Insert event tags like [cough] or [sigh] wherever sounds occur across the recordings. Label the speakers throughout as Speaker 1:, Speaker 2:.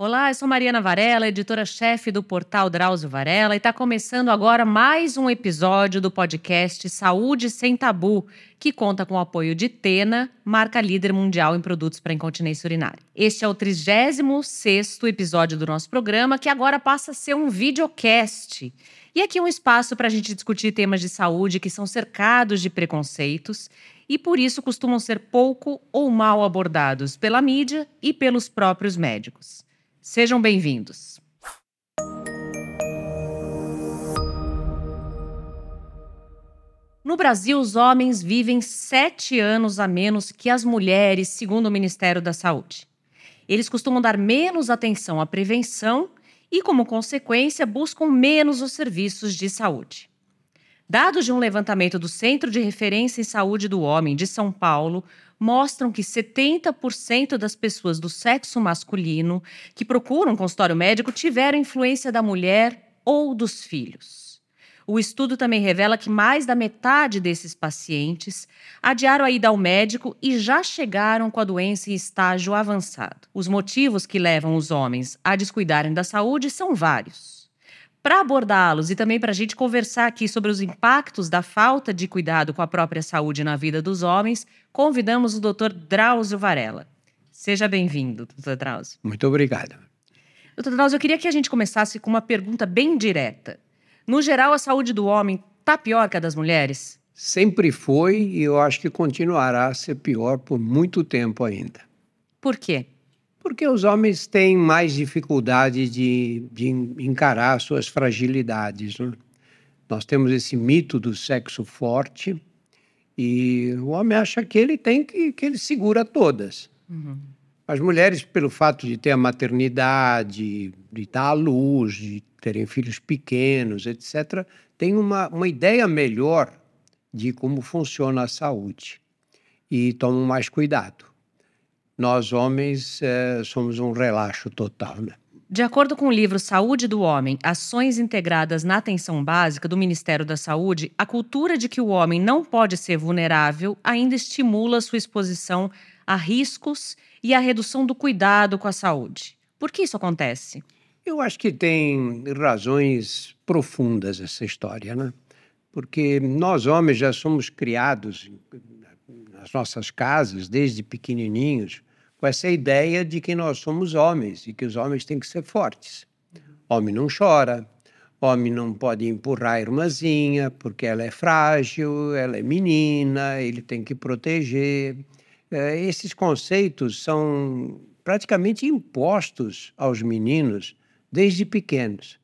Speaker 1: Olá, eu sou Mariana Varela, editora-chefe do portal Drauzio Varela, e está começando agora mais um episódio do podcast Saúde Sem Tabu, que conta com o apoio de Tena, marca líder mundial em produtos para incontinência urinária. Este é o 36 episódio do nosso programa, que agora passa a ser um videocast. E aqui um espaço para a gente discutir temas de saúde que são cercados de preconceitos e por isso costumam ser pouco ou mal abordados pela mídia e pelos próprios médicos. Sejam bem-vindos. No Brasil, os homens vivem sete anos a menos que as mulheres, segundo o Ministério da Saúde. Eles costumam dar menos atenção à prevenção e, como consequência, buscam menos os serviços de saúde. Dados de um levantamento do Centro de Referência em Saúde do Homem de São Paulo mostram que 70% das pessoas do sexo masculino que procuram um consultório médico tiveram influência da mulher ou dos filhos. O estudo também revela que mais da metade desses pacientes adiaram a ida ao médico e já chegaram com a doença em estágio avançado. Os motivos que levam os homens a descuidarem da saúde são vários. Para abordá-los e também para a gente conversar aqui sobre os impactos da falta de cuidado com a própria saúde na vida dos homens, convidamos o Dr. Drauzio Varela. Seja bem-vindo, Dr. Drauzio.
Speaker 2: Muito obrigado.
Speaker 1: Dr. Drauzio, eu queria que a gente começasse com uma pergunta bem direta. No geral, a saúde do homem está pior que a das mulheres?
Speaker 2: Sempre foi e eu acho que continuará a ser pior por muito tempo ainda.
Speaker 1: Por quê?
Speaker 2: Porque os homens têm mais dificuldade de, de encarar suas fragilidades. Né? Nós temos esse mito do sexo forte e o homem acha que ele tem que, que ele segura todas. Uhum. As mulheres, pelo fato de ter a maternidade, de estar à luz, de terem filhos pequenos, etc., têm uma, uma ideia melhor de como funciona a saúde e tomam mais cuidado nós homens é, somos um relaxo total. Né?
Speaker 1: De acordo com o livro Saúde do Homem: Ações Integradas na Atenção Básica do Ministério da Saúde, a cultura de que o homem não pode ser vulnerável ainda estimula sua exposição a riscos e a redução do cuidado com a saúde. Por que isso acontece?
Speaker 2: Eu acho que tem razões profundas essa história, né? Porque nós homens já somos criados nas nossas casas desde pequenininhos com essa ideia de que nós somos homens e que os homens têm que ser fortes. Homem não chora, homem não pode empurrar a irmãzinha porque ela é frágil, ela é menina, ele tem que proteger. É, esses conceitos são praticamente impostos aos meninos desde pequenos.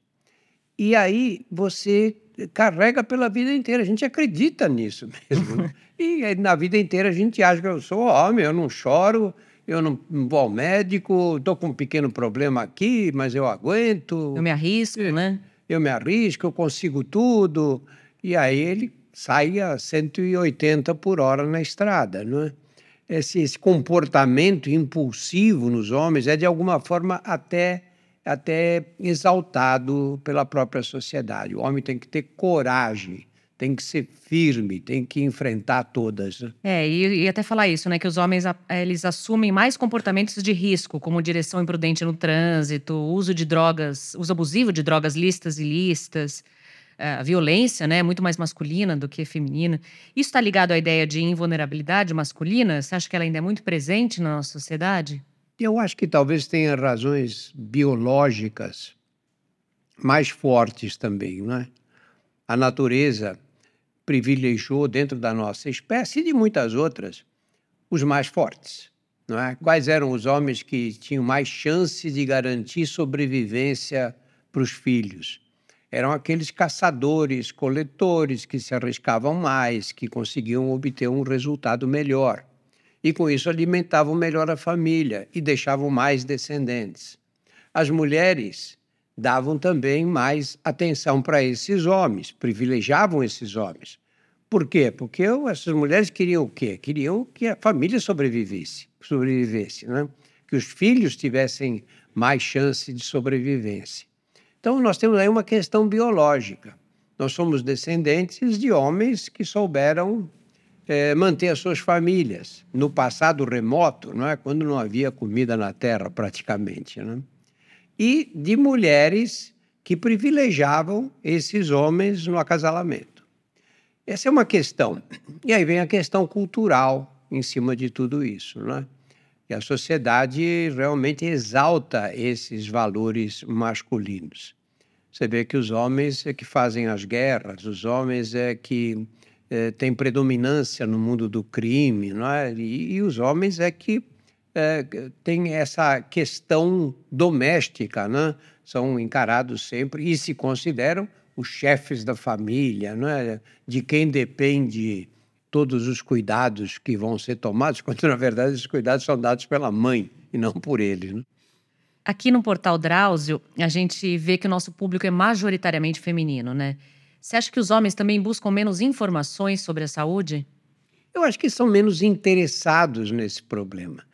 Speaker 2: E aí você carrega pela vida inteira. A gente acredita nisso mesmo. Né? [laughs] e na vida inteira a gente acha que eu sou homem, eu não choro, eu não vou ao médico, estou com um pequeno problema aqui, mas eu aguento.
Speaker 1: Eu me arrisco,
Speaker 2: eu,
Speaker 1: né?
Speaker 2: Eu me arrisco, eu consigo tudo. E aí ele sai a 180 por hora na estrada, não é? Esse, esse comportamento impulsivo nos homens é, de alguma forma, até, até exaltado pela própria sociedade. O homem tem que ter coragem tem que ser firme, tem que enfrentar todas. Né?
Speaker 1: É, e, e, até falar isso, né? Que os homens eles assumem mais comportamentos de risco, como direção imprudente no trânsito, uso de drogas, uso abusivo de drogas listas e listas. É, a violência né, é muito mais masculina do que feminina. Isso está ligado à ideia de invulnerabilidade masculina? Você acha que ela ainda é muito presente na nossa sociedade?
Speaker 2: Eu acho que talvez tenha razões biológicas mais fortes também, não é? A natureza privilegiou dentro da nossa espécie e de muitas outras os mais fortes. Não é? Quais eram os homens que tinham mais chance de garantir sobrevivência para os filhos? Eram aqueles caçadores, coletores que se arriscavam mais, que conseguiam obter um resultado melhor. E com isso alimentavam melhor a família e deixavam mais descendentes. As mulheres davam também mais atenção para esses homens, privilegiavam esses homens. Por quê? Porque essas mulheres queriam o quê? Queriam que a família sobrevivesse, sobrevivesse, né? que os filhos tivessem mais chance de sobrevivência. Então, nós temos aí uma questão biológica. Nós somos descendentes de homens que souberam é, manter as suas famílias no passado remoto, não é? quando não havia comida na terra praticamente. Né? E de mulheres que privilegiavam esses homens no acasalamento. Essa é uma questão. E aí vem a questão cultural em cima de tudo isso, né? E a sociedade realmente exalta esses valores masculinos. Você vê que os homens é que fazem as guerras, os homens é que é, têm predominância no mundo do crime, não é? E, e os homens é que é, têm essa questão doméstica, né? São encarados sempre e se consideram os chefes da família, não é? De quem depende todos os cuidados que vão ser tomados, [laughs] quando na verdade esses cuidados são dados pela mãe e não por ele. Né?
Speaker 1: Aqui no portal Drauzio, a gente vê que o nosso público é majoritariamente feminino, né? Você acha que os homens também buscam menos informações sobre a saúde?
Speaker 2: Eu acho que são menos interessados nesse problema.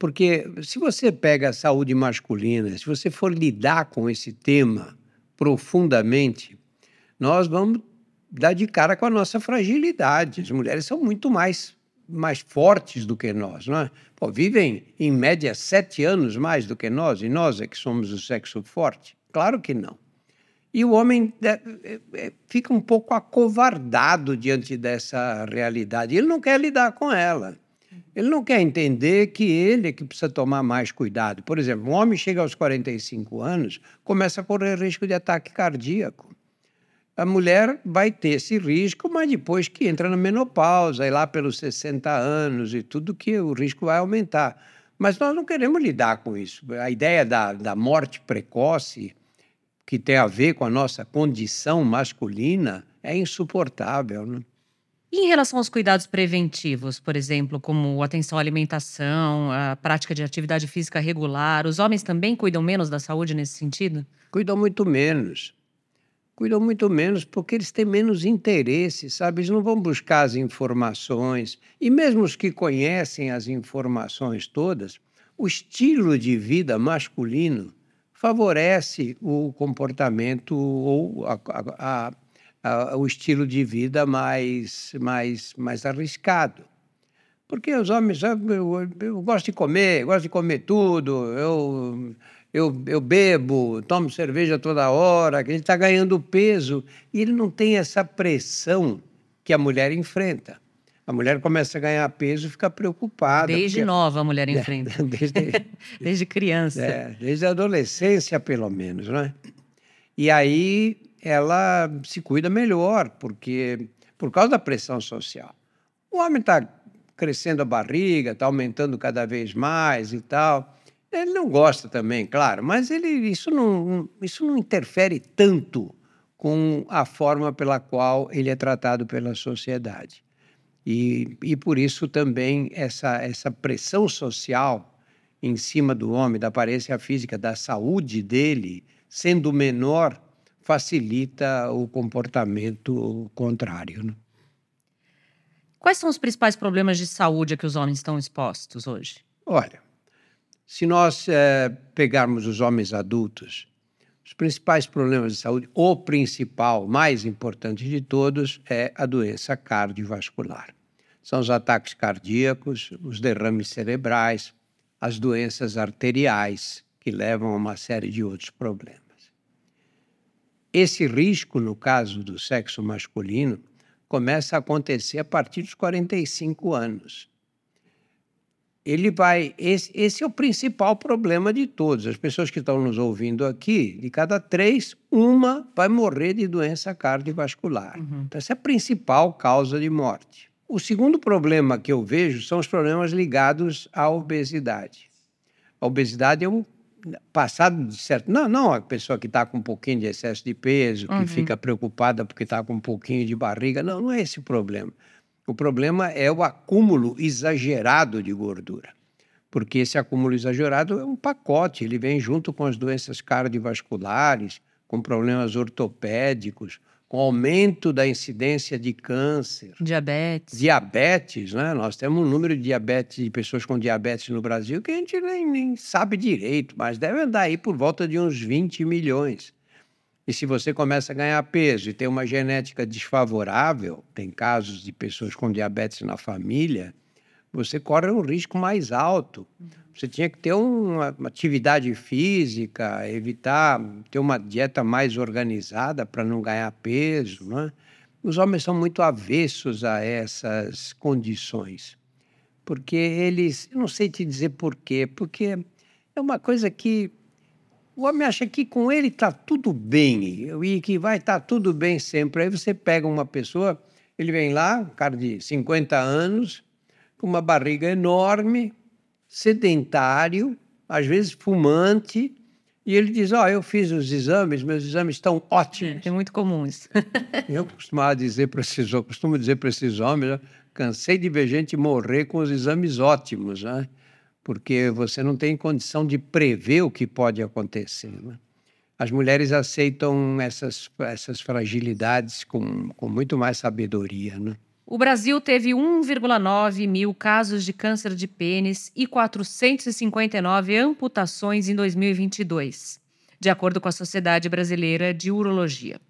Speaker 2: Porque se você pega a saúde masculina, se você for lidar com esse tema profundamente, nós vamos dá de cara com a nossa fragilidade. As mulheres são muito mais, mais fortes do que nós, não é? Pô, vivem, em média, sete anos mais do que nós, e nós é que somos o sexo forte? Claro que não. E o homem é, é, é, fica um pouco acovardado diante dessa realidade. Ele não quer lidar com ela. Ele não quer entender que ele é que precisa tomar mais cuidado. Por exemplo, um homem chega aos 45 anos, começa a correr risco de ataque cardíaco a mulher vai ter esse risco, mas depois que entra na menopausa, e lá pelos 60 anos e tudo, que o risco vai aumentar. Mas nós não queremos lidar com isso. A ideia da, da morte precoce, que tem a ver com a nossa condição masculina, é insuportável. Né?
Speaker 1: E em relação aos cuidados preventivos, por exemplo, como atenção à alimentação, a prática de atividade física regular, os homens também cuidam menos da saúde nesse sentido?
Speaker 2: Cuidam muito menos cuidam muito menos porque eles têm menos interesse, sabe? Eles não vão buscar as informações. E mesmo os que conhecem as informações todas, o estilo de vida masculino favorece o comportamento ou a, a, a, o estilo de vida mais, mais, mais arriscado. Porque os homens, eu, eu, eu gosto de comer, gosto de comer tudo, eu eu, eu bebo, tomo cerveja toda hora, que ele está ganhando peso e ele não tem essa pressão que a mulher enfrenta. A mulher começa a ganhar peso e fica preocupada.
Speaker 1: Desde porque... nova a mulher [laughs] enfrenta. É, [laughs] desde, desde criança.
Speaker 2: É, desde a adolescência, pelo menos, né? E aí ela se cuida melhor, porque por causa da pressão social. O homem está crescendo a barriga, está aumentando cada vez mais e tal. Ele não gosta também, claro, mas ele, isso, não, isso não interfere tanto com a forma pela qual ele é tratado pela sociedade. E, e por isso também essa, essa pressão social em cima do homem, da aparência física, da saúde dele, sendo menor, facilita o comportamento contrário. Né?
Speaker 1: Quais são os principais problemas de saúde a que os homens estão expostos hoje?
Speaker 2: Olha, se nós é, pegarmos os homens adultos, os principais problemas de saúde, o principal, mais importante de todos, é a doença cardiovascular. São os ataques cardíacos, os derrames cerebrais, as doenças arteriais, que levam a uma série de outros problemas. Esse risco, no caso do sexo masculino, começa a acontecer a partir dos 45 anos ele vai. Esse, esse, é o principal problema de todos. As pessoas que estão nos ouvindo aqui, de cada três, uma vai morrer de doença cardiovascular. Uhum. Então, essa é a principal causa de morte. O segundo problema que eu vejo são os problemas ligados à obesidade. A obesidade é um passado de certo. Não, não a pessoa que está com um pouquinho de excesso de peso, que uhum. fica preocupada porque está com um pouquinho de barriga. Não, não é esse o problema. O problema é o acúmulo exagerado de gordura, porque esse acúmulo exagerado é um pacote, ele vem junto com as doenças cardiovasculares, com problemas ortopédicos, com aumento da incidência de câncer.
Speaker 1: Diabetes.
Speaker 2: Diabetes, né? Nós temos um número de diabetes, de pessoas com diabetes no Brasil que a gente nem, nem sabe direito, mas deve andar aí por volta de uns 20 milhões. E se você começa a ganhar peso e tem uma genética desfavorável, tem casos de pessoas com diabetes na família, você corre um risco mais alto. Você tinha que ter uma, uma atividade física, evitar ter uma dieta mais organizada para não ganhar peso. Né? Os homens são muito avessos a essas condições, porque eles, eu não sei te dizer por quê, porque é uma coisa que o homem acha que com ele está tudo bem e que vai estar tá tudo bem sempre. Aí você pega uma pessoa, ele vem lá, um cara de 50 anos, com uma barriga enorme, sedentário, às vezes fumante, e ele diz: Ó, oh, eu fiz os exames, meus exames estão ótimos.
Speaker 1: É, é muito comum isso. [laughs]
Speaker 2: eu costumava dizer para esses, costumo dizer para esses homens: né, cansei de ver gente morrer com os exames ótimos, né? porque você não tem condição de prever o que pode acontecer. Né? As mulheres aceitam essas, essas fragilidades com, com muito mais sabedoria. Né?
Speaker 1: O Brasil teve 1,9 mil casos de câncer de pênis e 459 amputações em 2022, de acordo com a Sociedade Brasileira de Urologia.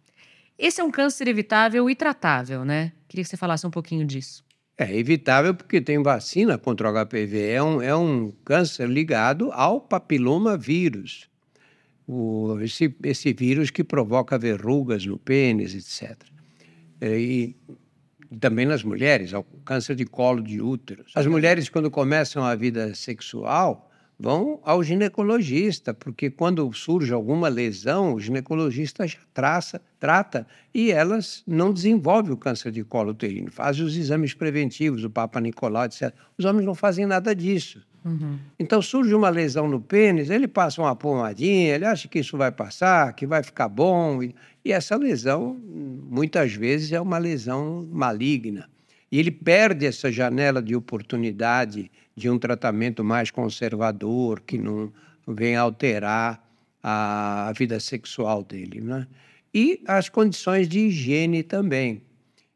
Speaker 1: Esse é um câncer evitável e tratável, né? Queria que você falasse um pouquinho disso.
Speaker 2: É evitável porque tem vacina contra o HPV. É um, é um câncer ligado ao papiloma vírus. O, esse, esse vírus que provoca verrugas no pênis, etc. É, e também nas mulheres, ao câncer de colo de útero. As mulheres, quando começam a vida sexual, vão ao ginecologista, porque quando surge alguma lesão, o ginecologista já traça, trata e elas não desenvolvem o câncer de colo uterino. Fazem os exames preventivos, o Papa Nicolau, etc. Os homens não fazem nada disso. Uhum. Então surge uma lesão no pênis, ele passa uma pomadinha, ele acha que isso vai passar, que vai ficar bom. E, e essa lesão, muitas vezes, é uma lesão maligna. E ele perde essa janela de oportunidade de um tratamento mais conservador, que não vem alterar a, vida sexual dele. Né? E as condições de higiene também,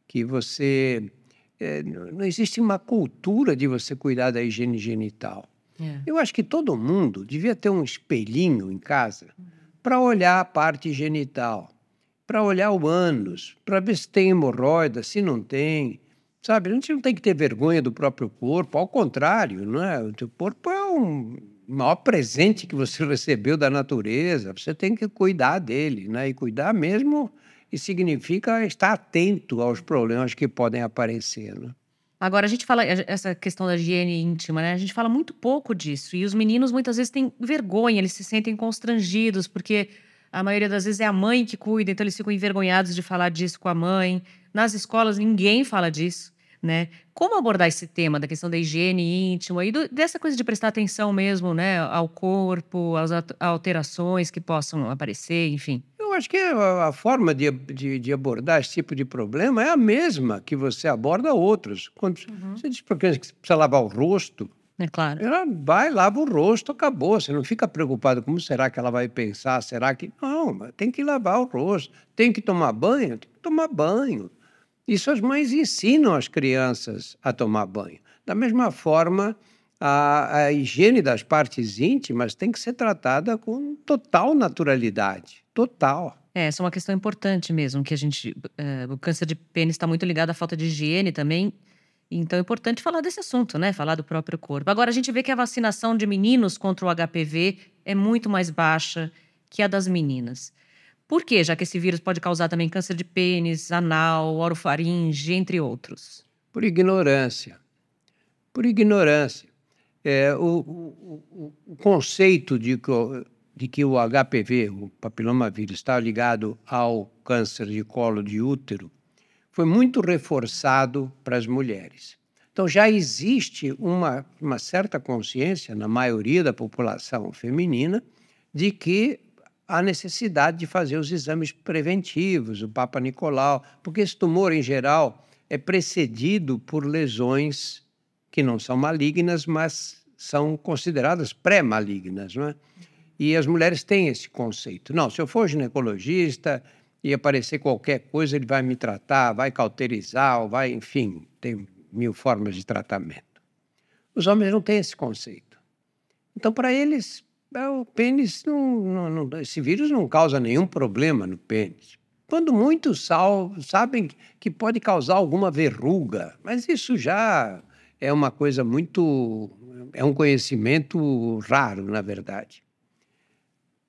Speaker 2: que você é, não existe uma cultura de você cuidar da higiene genital. É. Eu acho que todo mundo devia ter um espelhinho em casa para olhar a parte genital, para olhar o ânus, para ver se tem hemorroida, se não tem. Sabe, a gente não tem que ter vergonha do próprio corpo, ao contrário, não é? O teu corpo é um maior presente que você [laughs] recebeu da natureza, você tem que cuidar dele, né? E cuidar mesmo e significa estar atento aos problemas que podem aparecer. Né?
Speaker 1: Agora, a gente fala essa questão da higiene íntima, né? A gente fala muito pouco disso. E os meninos muitas vezes têm vergonha, eles se sentem constrangidos, porque a maioria das vezes é a mãe que cuida, então eles ficam envergonhados de falar disso com a mãe. Nas escolas, ninguém fala disso. Né? Como abordar esse tema da questão da higiene íntima e do, dessa coisa de prestar atenção mesmo, né, ao corpo, às alterações que possam aparecer, enfim
Speaker 2: acho que a, forma de, de, de, abordar esse tipo de problema é a mesma que você aborda outros. Quando uhum. você diz para a criança que precisa lavar o rosto,
Speaker 1: é claro.
Speaker 2: Ela vai, lava o rosto, acabou. Você não fica preocupado como será que ela vai pensar, será que. Não, tem que lavar o rosto. Tem que tomar banho? Tem que tomar banho. Isso as mães ensinam as crianças a tomar banho. Da mesma forma, a, a higiene das partes íntimas tem que ser tratada com total naturalidade. Total.
Speaker 1: É, essa é uma questão importante mesmo, que a gente. É, o câncer de pênis está muito ligado à falta de higiene também. Então é importante falar desse assunto, né? Falar do próprio corpo. Agora, a gente vê que a vacinação de meninos contra o HPV é muito mais baixa que a das meninas. Por quê? Já que esse vírus pode causar também câncer de pênis, anal, orofaringe, entre outros.
Speaker 2: Por ignorância. Por ignorância. É, o, o, o, conceito de que, de que o HPV, o papilomavírus, está ligado ao câncer de colo de útero, foi muito reforçado para as mulheres. Então, já existe uma, uma certa consciência na maioria da população feminina de que há necessidade de fazer os exames preventivos, o Papa Nicolau, porque esse tumor, em geral, é precedido por lesões que não são malignas, mas são consideradas pré-malignas, não é? E as mulheres têm esse conceito. Não, se eu for ginecologista e aparecer qualquer coisa, ele vai me tratar, vai cauterizar, ou vai, enfim, tem mil formas de tratamento. Os homens não têm esse conceito. Então, para eles, é, o pênis, não, não, não, esse vírus não causa nenhum problema no pênis. Quando muitos sabem que pode causar alguma verruga, mas isso já é uma coisa muito. é um conhecimento raro, na verdade.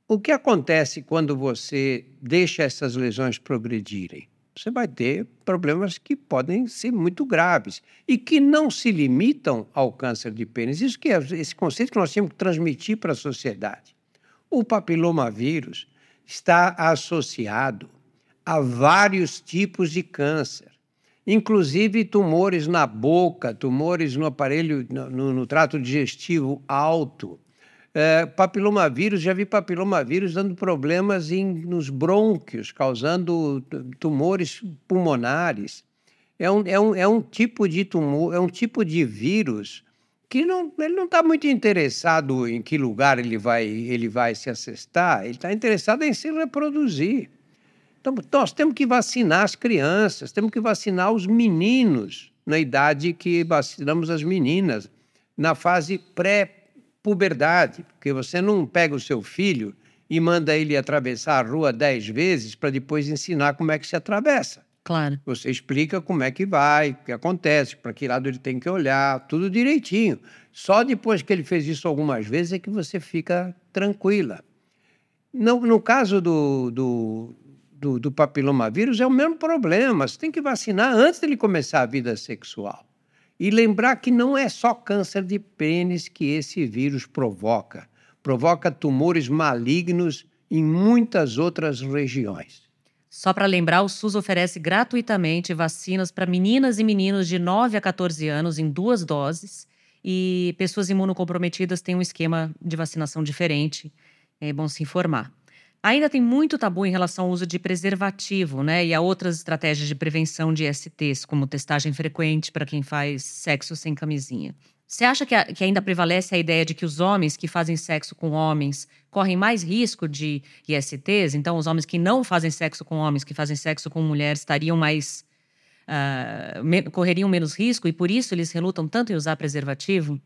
Speaker 2: O que acontece quando você deixa essas lesões progredirem? Você vai ter problemas que podem ser muito graves e que não se limitam ao câncer de pênis. Isso que é esse conceito que nós temos que transmitir para a sociedade. O papilomavírus está associado a vários tipos de câncer, inclusive tumores na boca, tumores no aparelho, no, no trato digestivo alto, é, papilomavírus, já vi papilomavírus dando problemas em, nos brônquios, causando tumores pulmonares. É um, é, um, é um tipo de tumor, é um tipo de vírus que não, ele não está muito interessado em que lugar ele vai, ele vai se assestar, ele está interessado em se reproduzir. Então, nós temos que vacinar as crianças, temos que vacinar os meninos na idade que vacinamos as meninas, na fase pré puberdade, porque você não pega o seu filho e manda ele atravessar a rua dez vezes para depois ensinar como é que se atravessa.
Speaker 1: Claro.
Speaker 2: Você explica como é que vai, o que acontece, para que lado ele tem que olhar, tudo direitinho. Só depois que ele fez isso algumas vezes é que você fica tranquila. No, no caso do, do, do, do papilomavírus, é o mesmo problema. Você tem que vacinar antes de ele começar a vida sexual. E lembrar que não é só câncer de pênis que esse vírus provoca. Provoca tumores malignos em muitas outras regiões.
Speaker 1: Só para lembrar, o SUS oferece gratuitamente vacinas para meninas e meninos de 9 a 14 anos em duas doses. E pessoas imunocomprometidas têm um esquema de vacinação diferente. É bom se informar. Ainda tem muito tabu em relação ao uso de preservativo, né? E a outras estratégias de prevenção de STs, como testagem frequente para quem faz sexo sem camisinha. Você acha que, a, que, ainda prevalece a ideia de que os homens que fazem sexo com homens correm mais risco de ISTs? Então, os homens que não fazem sexo com homens, que fazem sexo com mulheres, estariam mais. Uh, me, correriam menos risco e por isso eles relutam tanto em usar preservativo?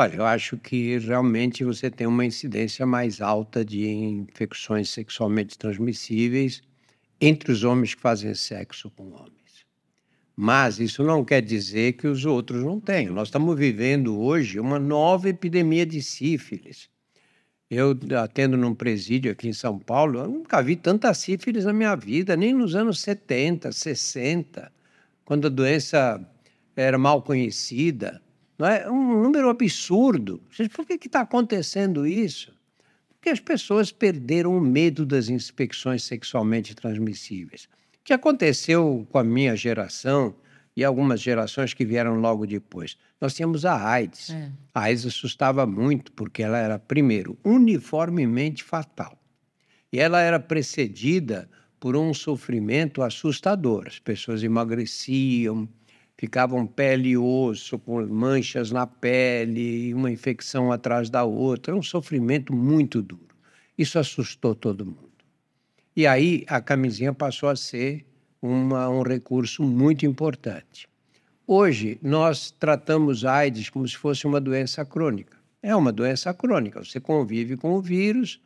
Speaker 2: Olha, eu acho que realmente você tem uma incidência mais alta de infecções sexualmente transmissíveis entre os homens que fazem sexo com homens. Mas isso não quer dizer que os outros não tenham. Nós estamos vivendo hoje uma nova epidemia de sífilis. Eu atendo num presídio aqui em São Paulo, eu nunca vi tanta sífilis na minha vida, nem nos anos 70, 60, quando a doença era mal conhecida. Não é um número absurdo. Por que está acontecendo isso? Porque as pessoas perderam o medo das infecções sexualmente transmissíveis. O que aconteceu com a minha geração e algumas gerações que vieram logo depois? Nós tínhamos a AIDS. É. A AIDS assustava muito, porque ela era, primeiro, uniformemente fatal. E ela era precedida por um sofrimento assustador. As pessoas emagreciam, ficavam pele e osso, com manchas na pele, uma infecção atrás da outra. Um sofrimento muito duro. Isso assustou todo mundo. E aí a camisinha passou a ser uma, um recurso muito importante. Hoje, nós tratamos AIDS como se fosse uma doença crônica. É uma doença crônica. Você convive com o vírus,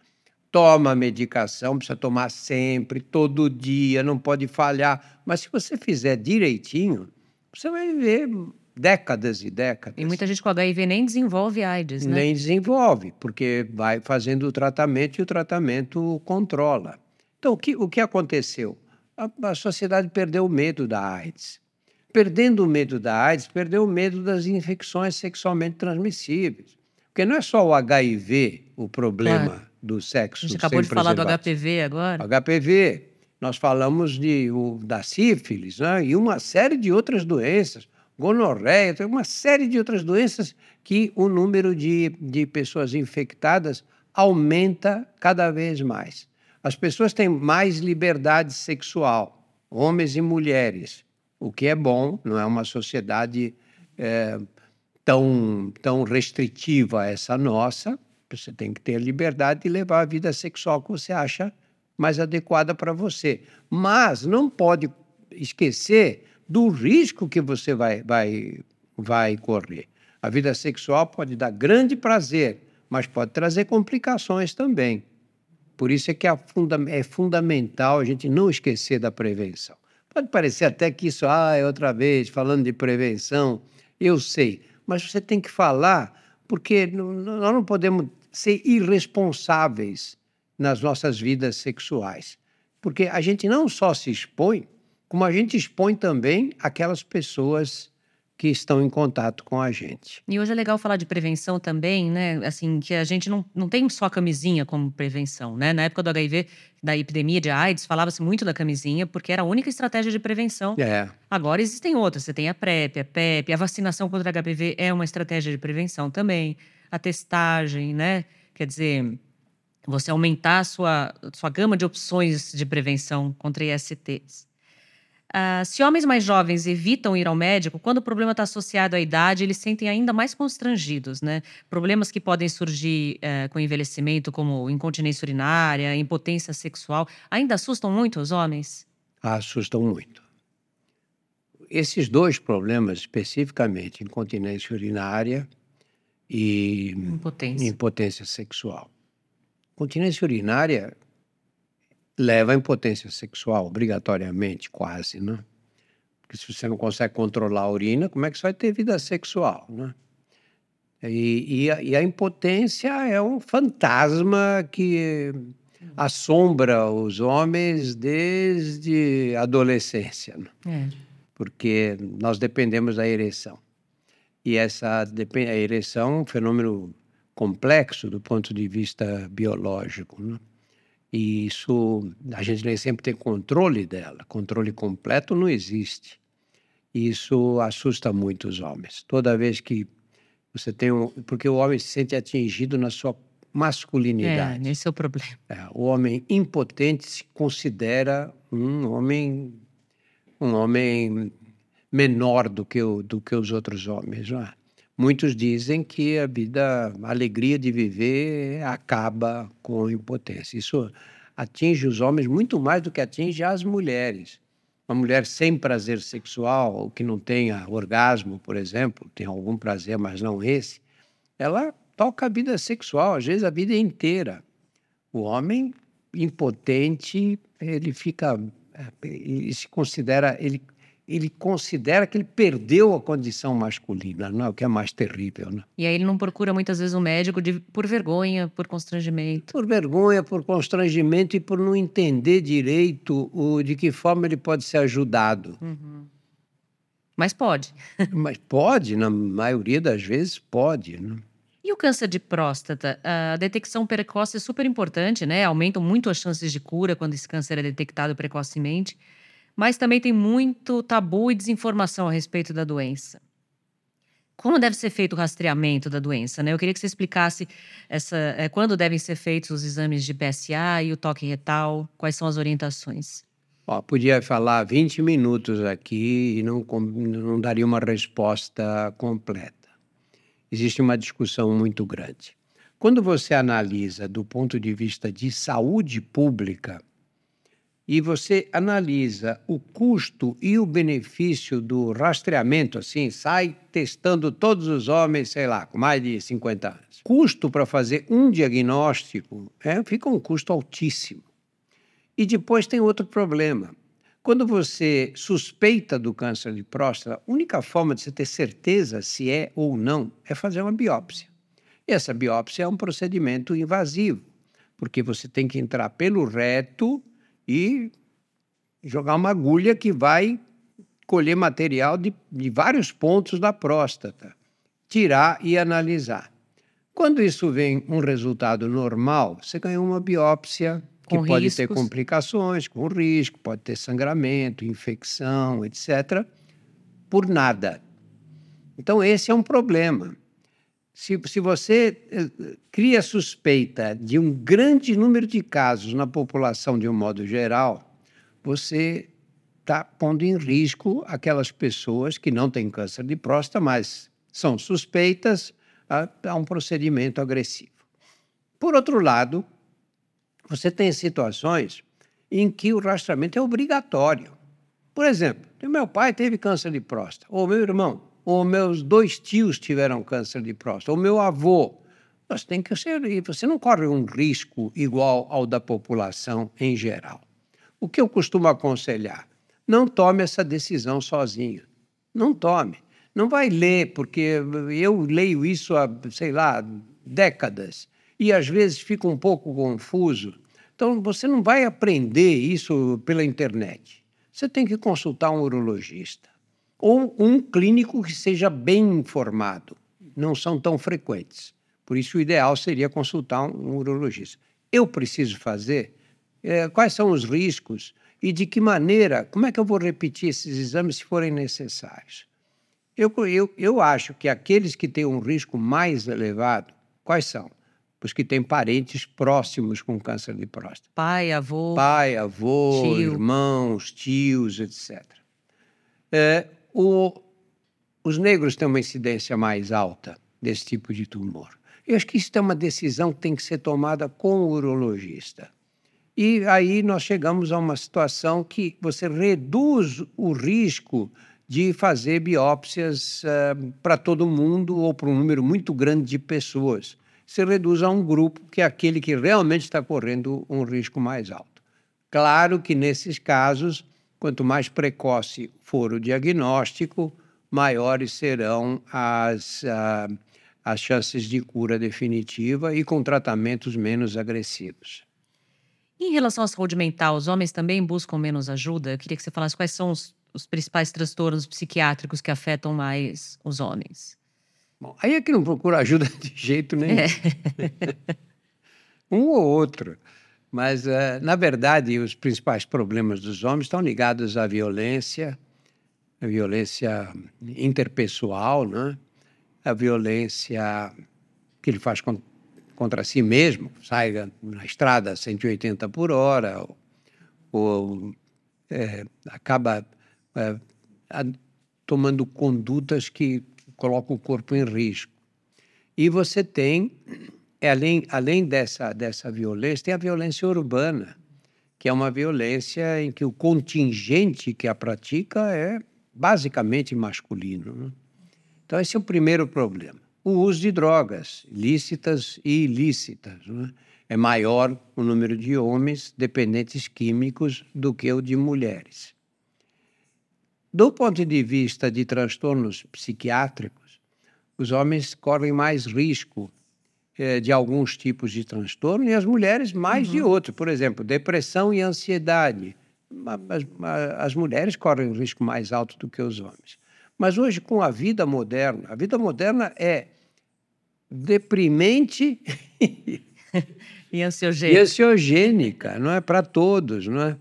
Speaker 2: toma medicação, precisa tomar sempre, todo dia, não pode falhar. Mas se você fizer direitinho, você vai viver décadas e décadas.
Speaker 1: E muita gente com HIV nem desenvolve AIDS, né?
Speaker 2: Nem desenvolve, porque vai fazendo o tratamento e o tratamento controla. Então, o que, o que aconteceu? A, a sociedade perdeu o medo da AIDS. Perdendo o medo da AIDS, perdeu o medo das infecções sexualmente transmissíveis. Porque não é só o HIV o problema claro. do sexo.
Speaker 1: A gente acabou de falar do HPV agora.
Speaker 2: HPV, nós falamos de, o, da sífilis né? e uma série de outras doenças, gonorreia, uma série de outras doenças que o número de, de pessoas infectadas aumenta cada vez mais. As pessoas têm mais liberdade sexual, homens e mulheres, o que é bom, não é uma sociedade é, tão, tão restritiva essa nossa. Você tem que ter liberdade de levar a vida sexual que você acha mais adequada para você. Mas não pode esquecer do risco que você vai, vai, vai correr. A vida sexual pode dar grande prazer, mas pode trazer complicações também. Por isso é que é, funda é fundamental a gente não esquecer da prevenção. Pode parecer até que isso, ah, é outra vez, falando de prevenção, eu sei. Mas você tem que falar, porque nós não podemos ser irresponsáveis nas nossas vidas sexuais. Porque a gente não só se expõe, como a gente expõe também aquelas pessoas que estão em contato com a gente.
Speaker 1: E hoje é legal falar de prevenção também, né? Assim, que a gente não, não tem só camisinha como prevenção, né? Na época do HIV, da epidemia de AIDS, falava-se muito da camisinha, porque era a única estratégia de prevenção.
Speaker 2: É.
Speaker 1: Agora existem outras. Você tem a PrEP, a PEP, a vacinação contra HPV é uma estratégia de prevenção também. A testagem, né? Quer dizer, você aumentar a sua, sua gama de opções de prevenção contra ISTs. Uh, se homens mais jovens evitam ir ao médico, quando o problema está associado à idade, eles sentem ainda mais constrangidos, né? Problemas que podem surgir uh, com envelhecimento, como incontinência urinária, impotência sexual, ainda assustam muito os homens?
Speaker 2: Assustam muito. Esses dois problemas, especificamente, incontinência urinária e
Speaker 1: impotência,
Speaker 2: impotência sexual. Continência urinária leva à impotência sexual, obrigatoriamente, quase, né? Porque se você não consegue controlar a urina, como é que você vai ter vida sexual, né? E, e, a, e a impotência é um fantasma que assombra os homens desde a adolescência, né?
Speaker 1: é.
Speaker 2: porque nós dependemos da ereção. E essa a ereção é um fenômeno complexo do ponto de vista biológico. Né? E isso, a gente nem sempre tem controle dela. Controle completo não existe. E isso assusta muito os homens. Toda vez que você tem um. Porque o homem se sente atingido na sua masculinidade.
Speaker 1: É, esse é o problema.
Speaker 2: É, o homem impotente se considera um homem. Um homem menor do que, o, do que os outros homens. Não é? Muitos dizem que a vida, a alegria de viver acaba com a impotência. Isso atinge os homens muito mais do que atinge as mulheres. Uma mulher sem prazer sexual, ou que não tenha orgasmo, por exemplo, tem algum prazer, mas não esse, ela toca a vida sexual, às vezes a vida inteira. O homem impotente, ele fica, eh, ele se considera, ele ele considera que ele perdeu a condição masculina, não é o que é mais terrível. Né?
Speaker 1: E aí ele não procura muitas vezes um médico de, por vergonha, por constrangimento.
Speaker 2: Por vergonha, por constrangimento e por não entender direito o, de que forma ele pode ser ajudado.
Speaker 1: Uhum. Mas pode. [laughs]
Speaker 2: Mas pode, na maioria das vezes pode. Né?
Speaker 1: E o câncer de próstata? A detecção precoce é super importante, né? Aumentam muito as chances de cura quando esse câncer é detectado precocemente mas também tem muito tabu e desinformação a respeito da doença. Como deve ser feito o rastreamento da doença? Né? Eu queria que você explicasse essa, é, quando devem ser feitos os exames de PSA e o toque retal, quais são as orientações.
Speaker 2: Ó, podia falar 20 minutos aqui e não, não daria uma resposta completa. Existe uma discussão muito grande. Quando você analisa do ponto de vista de saúde pública, e você analisa o custo e o benefício do rastreamento, assim, sai testando todos os homens, sei lá, com mais de 50 anos. Custo para fazer um diagnóstico é, fica um custo altíssimo. E depois tem outro problema. Quando você suspeita do câncer de próstata, a única forma de você ter certeza se é ou não é fazer uma biópsia. E essa biópsia é um procedimento invasivo, porque você tem que entrar pelo reto e jogar uma agulha que vai colher material de, de vários pontos da próstata, tirar e analisar. Quando isso vem um resultado normal, você ganha uma biópsia que com pode riscos. ter complicações, com risco, pode ter sangramento, infecção, etc., por nada. Então, esse é um problema. Se, se você eh, cria suspeita de um grande número de casos na população de um modo geral, você está pondo em risco aquelas pessoas que não têm câncer de próstata, mas são suspeitas a, a um procedimento agressivo. Por outro lado, você tem situações em que o rastreamento é obrigatório. Por exemplo, meu pai teve câncer de próstata, ou meu irmão ou meus dois tios tiveram câncer de próstata, ou meu avô. Você tem que ser, você não corre um risco igual ao da população em geral. O que eu costumo aconselhar? Não tome essa decisão sozinho. Não tome. Não vai ler, porque eu leio isso há, sei lá, décadas e às vezes fica um pouco confuso. Então, você não vai aprender isso pela internet. Você tem que consultar um urologista ou um clínico que seja bem informado. Não são tão frequentes. Por isso, o ideal seria consultar um urologista. Eu preciso fazer? É, quais são os riscos? E de que maneira? Como é que eu vou repetir esses exames se forem necessários? Eu, eu, eu acho que aqueles que têm um risco mais elevado, quais são? Os que têm parentes próximos com câncer de próstata.
Speaker 1: Pai, avô.
Speaker 2: Pai, avô, tio. irmãos, tios, etc. É, o, os negros têm uma incidência mais alta desse tipo de tumor. Eu acho que isso é uma decisão que tem que ser tomada com o urologista. E aí nós chegamos a uma situação que você reduz o risco de fazer biópsias uh, para todo mundo ou para um número muito grande de pessoas. Você reduz a um grupo que é aquele que realmente está correndo um risco mais alto. Claro que nesses casos, quanto mais precoce for o diagnóstico, maiores serão as, uh, as chances de cura definitiva e com tratamentos menos agressivos.
Speaker 1: Em relação à saúde mental, os homens também buscam menos ajuda? Eu queria que você falasse quais são os, os principais transtornos psiquiátricos que afetam mais os homens.
Speaker 2: Bom, aí é que não procura ajuda de jeito nenhum. É. [laughs] um ou outro. Mas, uh, na verdade, os principais problemas dos homens estão ligados à violência, a violência interpessoal, né? a violência que ele faz contra si mesmo, sai na estrada a 180 por hora, ou, ou é, acaba é, a, tomando condutas que colocam o corpo em risco. E você tem, é, além, além dessa, dessa violência, tem a violência urbana, que é uma violência em que o contingente que a pratica é basicamente masculino. Né? Então, esse é o primeiro problema o uso de drogas, lícitas e ilícitas. Né? É maior o número de homens dependentes químicos do que o de mulheres. Do ponto de vista de transtornos psiquiátricos, os homens correm mais risco eh, de alguns tipos de transtorno e as mulheres mais uhum. de outros. Por exemplo, depressão e ansiedade. As, as mulheres correm um risco mais alto do que os homens. Mas hoje, com a vida moderna, a vida moderna é deprimente [laughs]
Speaker 1: e ansiogênica.
Speaker 2: E ansiogênica, não é para todos, não é?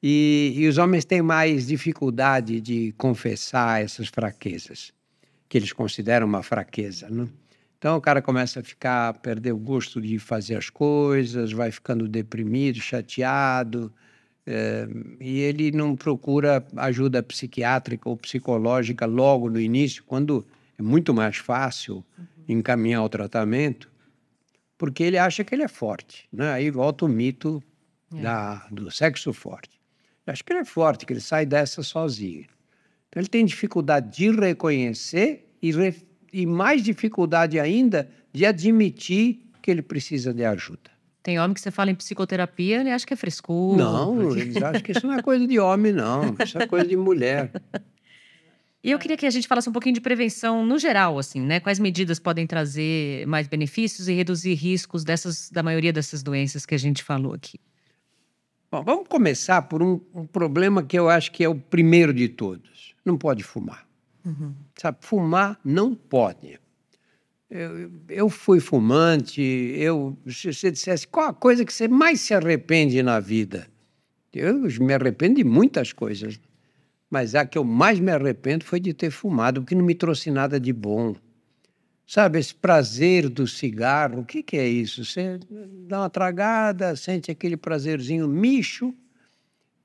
Speaker 2: E, e, os homens têm mais dificuldade de confessar essas fraquezas, que eles consideram uma fraqueza, não? Então o cara começa a ficar, a perder o gosto de fazer as coisas, vai ficando deprimido, chateado, é, e ele não procura ajuda psiquiátrica ou psicológica logo no início, quando é muito mais fácil encaminhar o tratamento, porque ele acha que ele é forte. Né? Aí volta o mito é. da, do sexo forte. Eu acho que ele é forte, que ele sai dessa sozinho. Então ele tem dificuldade de reconhecer e, re, e mais dificuldade ainda de admitir que ele precisa de ajuda.
Speaker 1: Tem homem que você fala em psicoterapia, ele acha que é frescura.
Speaker 2: Não, porque... eles acham que isso não é coisa de homem, não. Isso é coisa de mulher.
Speaker 1: E eu queria que a gente falasse um pouquinho de prevenção no geral, assim, né? Quais medidas podem trazer mais benefícios e reduzir riscos dessas, da maioria dessas doenças que a gente falou aqui?
Speaker 2: Bom, vamos começar por um, um problema que eu acho que é o primeiro de todos. Não pode fumar. Uhum. Sabe, fumar não pode. Eu, eu fui fumante, eu, se você dissesse qual a coisa que você mais se arrepende na vida? Eu me arrependo de muitas coisas. Mas a que eu mais me arrependo foi de ter fumado, porque não me trouxe nada de bom. Sabe, esse prazer do cigarro, o que, que é isso? Você dá uma tragada, sente aquele prazerzinho micho,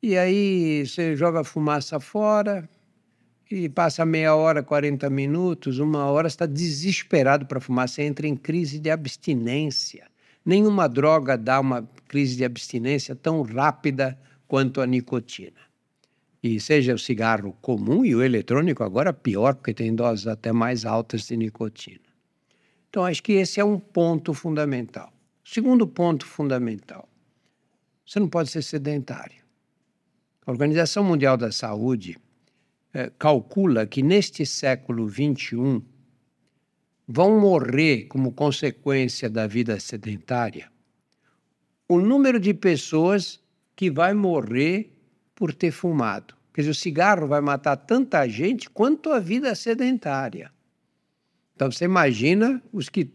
Speaker 2: e aí você joga a fumaça fora, e passa meia hora, 40 minutos, uma hora, está desesperado para fumar, você entra em crise de abstinência. Nenhuma droga dá uma crise de abstinência tão rápida quanto a nicotina e seja o cigarro comum e o eletrônico agora pior, porque tem doses até mais altas de nicotina. Então, acho que esse é um ponto fundamental. Segundo ponto fundamental: você não pode ser sedentário. A Organização Mundial da Saúde calcula que neste século XXI vão morrer como consequência da vida sedentária o número de pessoas que vai morrer por ter fumado. Quer dizer, o cigarro vai matar tanta gente quanto a vida sedentária. Então você imagina os que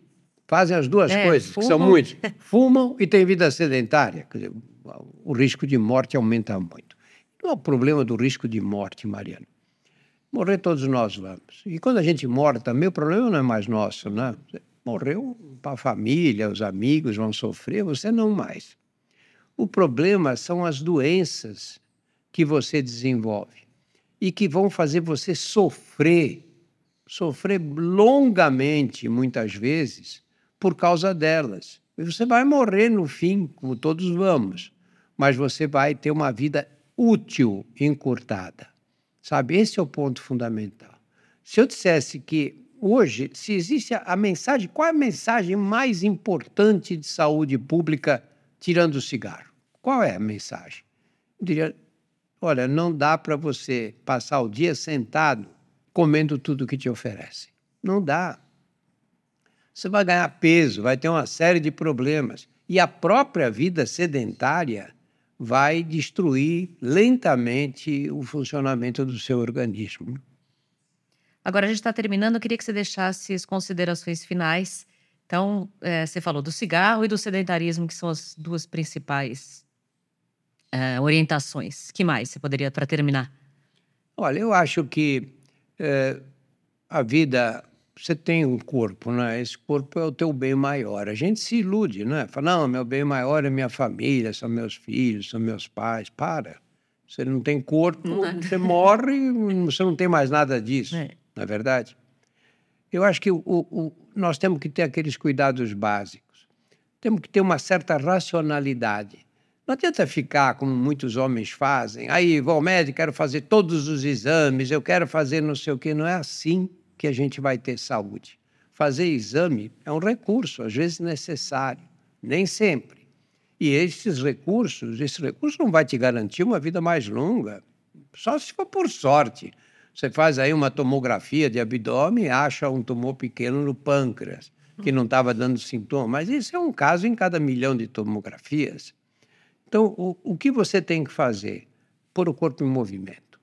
Speaker 2: fazem as duas é, coisas, fumam. que são muitos. Fumam e têm vida sedentária. Quer dizer, o risco de morte aumenta muito. Não é o problema do risco de morte, Mariana. Morrer todos nós vamos. E quando a gente morre também, o problema não é mais nosso, né? Morreu para a família, os amigos vão sofrer, você não mais. O problema são as doenças que você desenvolve e que vão fazer você sofrer, sofrer longamente, muitas vezes, por causa delas. E você vai morrer no fim, como todos vamos, mas você vai ter uma vida útil encurtada. Sabe, esse é o ponto fundamental. Se eu dissesse que hoje, se existe a mensagem, qual é a mensagem mais importante de saúde pública tirando o cigarro? Qual é a mensagem? Eu diria, olha, não dá para você passar o dia sentado comendo tudo que te oferecem. Não dá. Você vai ganhar peso, vai ter uma série de problemas. E a própria vida sedentária vai destruir lentamente o funcionamento do seu organismo.
Speaker 1: Agora a gente está terminando, eu queria que você deixasse as considerações finais. Então, é, você falou do cigarro e do sedentarismo, que são as duas principais uh, orientações. que mais você poderia, para terminar?
Speaker 2: Olha, eu acho que é, a vida, você tem um corpo, né? Esse corpo é o teu bem maior. A gente se ilude, né? Fala, não, meu bem maior é minha família, são meus filhos, são meus pais. Para. Você não tem corpo, não. você morre, você não tem mais nada disso. É. Não é verdade? Eu acho que o, o, nós temos que ter aqueles cuidados básicos. Temos que ter uma certa racionalidade. Não adianta ficar como muitos homens fazem. Aí, vou ao médico, quero fazer todos os exames, eu quero fazer não sei o quê. Não é assim que a gente vai ter saúde. Fazer exame é um recurso, às vezes necessário, nem sempre. E esses recursos, esse recurso não vai te garantir uma vida mais longa, só se for por sorte. Você faz aí uma tomografia de abdômen e acha um tumor pequeno no pâncreas, que não estava dando sintoma. Mas isso é um caso em cada milhão de tomografias. Então, o, o que você tem que fazer? Pôr o corpo em movimento.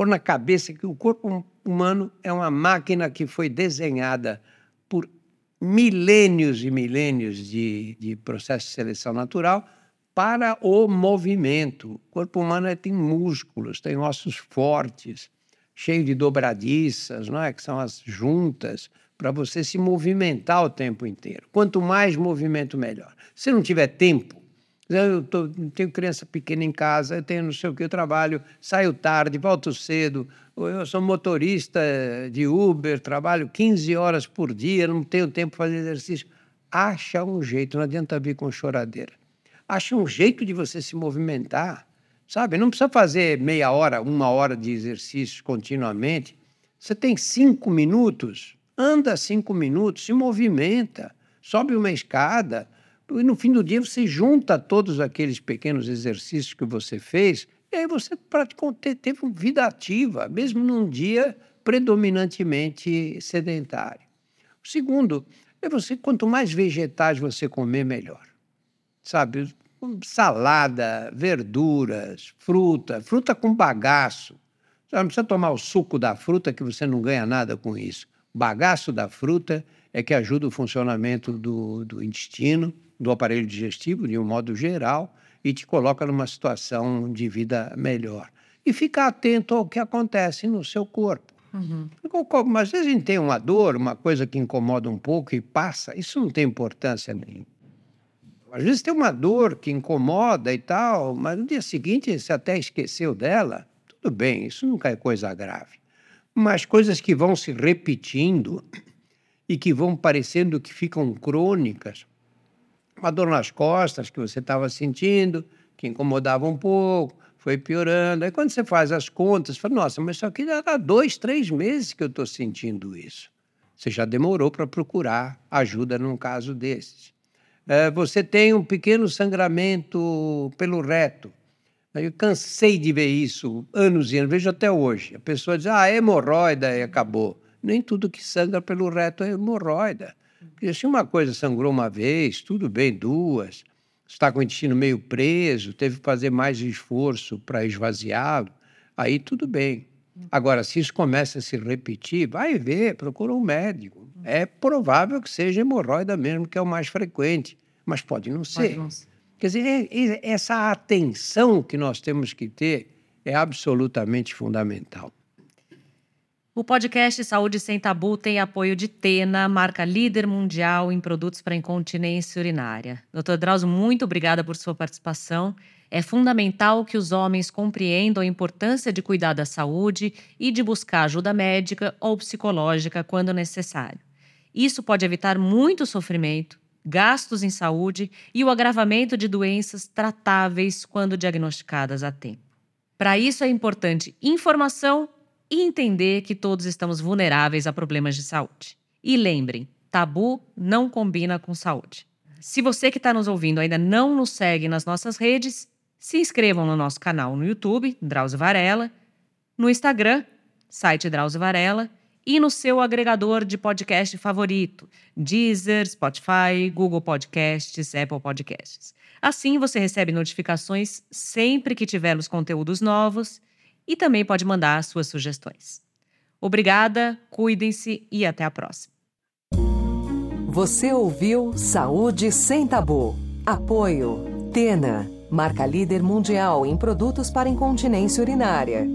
Speaker 2: Pôr na cabeça que o corpo humano é uma máquina que foi desenhada por milênios e milênios de, de processo de seleção natural para o movimento. O corpo humano é, tem músculos, tem ossos fortes, cheio de dobradiças, não é? que são as juntas, para você se movimentar o tempo inteiro. Quanto mais movimento, melhor. Se não tiver tempo, eu tô, tenho criança pequena em casa, eu tenho não sei o que, eu trabalho, saio tarde, volto cedo, eu sou motorista de Uber, trabalho 15 horas por dia, não tenho tempo para fazer exercício. Acha um jeito, não adianta vir com choradeira. Acha um jeito de você se movimentar, sabe? Não precisa fazer meia hora, uma hora de exercício continuamente. Você tem cinco minutos, anda cinco minutos, se movimenta, sobe uma escada, e no fim do dia você junta todos aqueles pequenos exercícios que você fez, e aí você praticamente teve vida ativa, mesmo num dia predominantemente sedentário. O segundo é você, quanto mais vegetais você comer, melhor. Sabe, salada, verduras, fruta, fruta com bagaço. Você não precisa tomar o suco da fruta, que você não ganha nada com isso. O bagaço da fruta é que ajuda o funcionamento do, do intestino, do aparelho digestivo, de um modo geral, e te coloca numa situação de vida melhor. E ficar atento ao que acontece no seu corpo. Uhum. Às vezes a gente tem uma dor, uma coisa que incomoda um pouco e passa, isso não tem importância nenhuma. Às vezes tem uma dor que incomoda e tal, mas no dia seguinte você até esqueceu dela. Tudo bem, isso nunca é coisa grave. Mas coisas que vão se repetindo e que vão parecendo que ficam crônicas, uma dor nas costas que você estava sentindo, que incomodava um pouco, foi piorando. Aí quando você faz as contas, fala, nossa, mas isso aqui já há dois, três meses que eu estou sentindo isso. Você já demorou para procurar ajuda num caso desses. É, você tem um pequeno sangramento pelo reto. Eu cansei de ver isso anos e anos, vejo até hoje. A pessoa diz, ah, é hemorroida e acabou. Nem tudo que sangra pelo reto é hemorroida. Porque se uma coisa sangrou uma vez, tudo bem, duas, está com o intestino meio preso, teve que fazer mais esforço para esvaziá-lo, aí tudo bem. Agora, se isso começa a se repetir, vai ver, procura um médico. É provável que seja hemorroida mesmo, que é o mais frequente, mas pode não ser. Pode não ser. Quer dizer, é, é, essa atenção que nós temos que ter é absolutamente fundamental.
Speaker 1: O podcast Saúde Sem Tabu tem apoio de Tena, marca líder mundial em produtos para incontinência urinária. Doutor Drauzio, muito obrigada por sua participação. É fundamental que os homens compreendam a importância de cuidar da saúde e de buscar ajuda médica ou psicológica quando necessário. Isso pode evitar muito sofrimento, gastos em saúde e o agravamento de doenças tratáveis quando diagnosticadas a tempo. Para isso é importante informação e entender que todos estamos vulneráveis a problemas de saúde. E lembrem, tabu não combina com saúde. Se você que está nos ouvindo ainda não nos segue nas nossas redes, se inscrevam no nosso canal no YouTube, Drauzio Varela, no Instagram, site Drauzio Varela, e no seu agregador de podcast favorito, Deezer, Spotify, Google Podcasts, Apple Podcasts. Assim você recebe notificações sempre que tivermos conteúdos novos e também pode mandar suas sugestões. Obrigada, cuidem-se e até a próxima.
Speaker 3: Você ouviu Saúde Sem Tabu. Apoio Tena, marca líder mundial em produtos para incontinência urinária.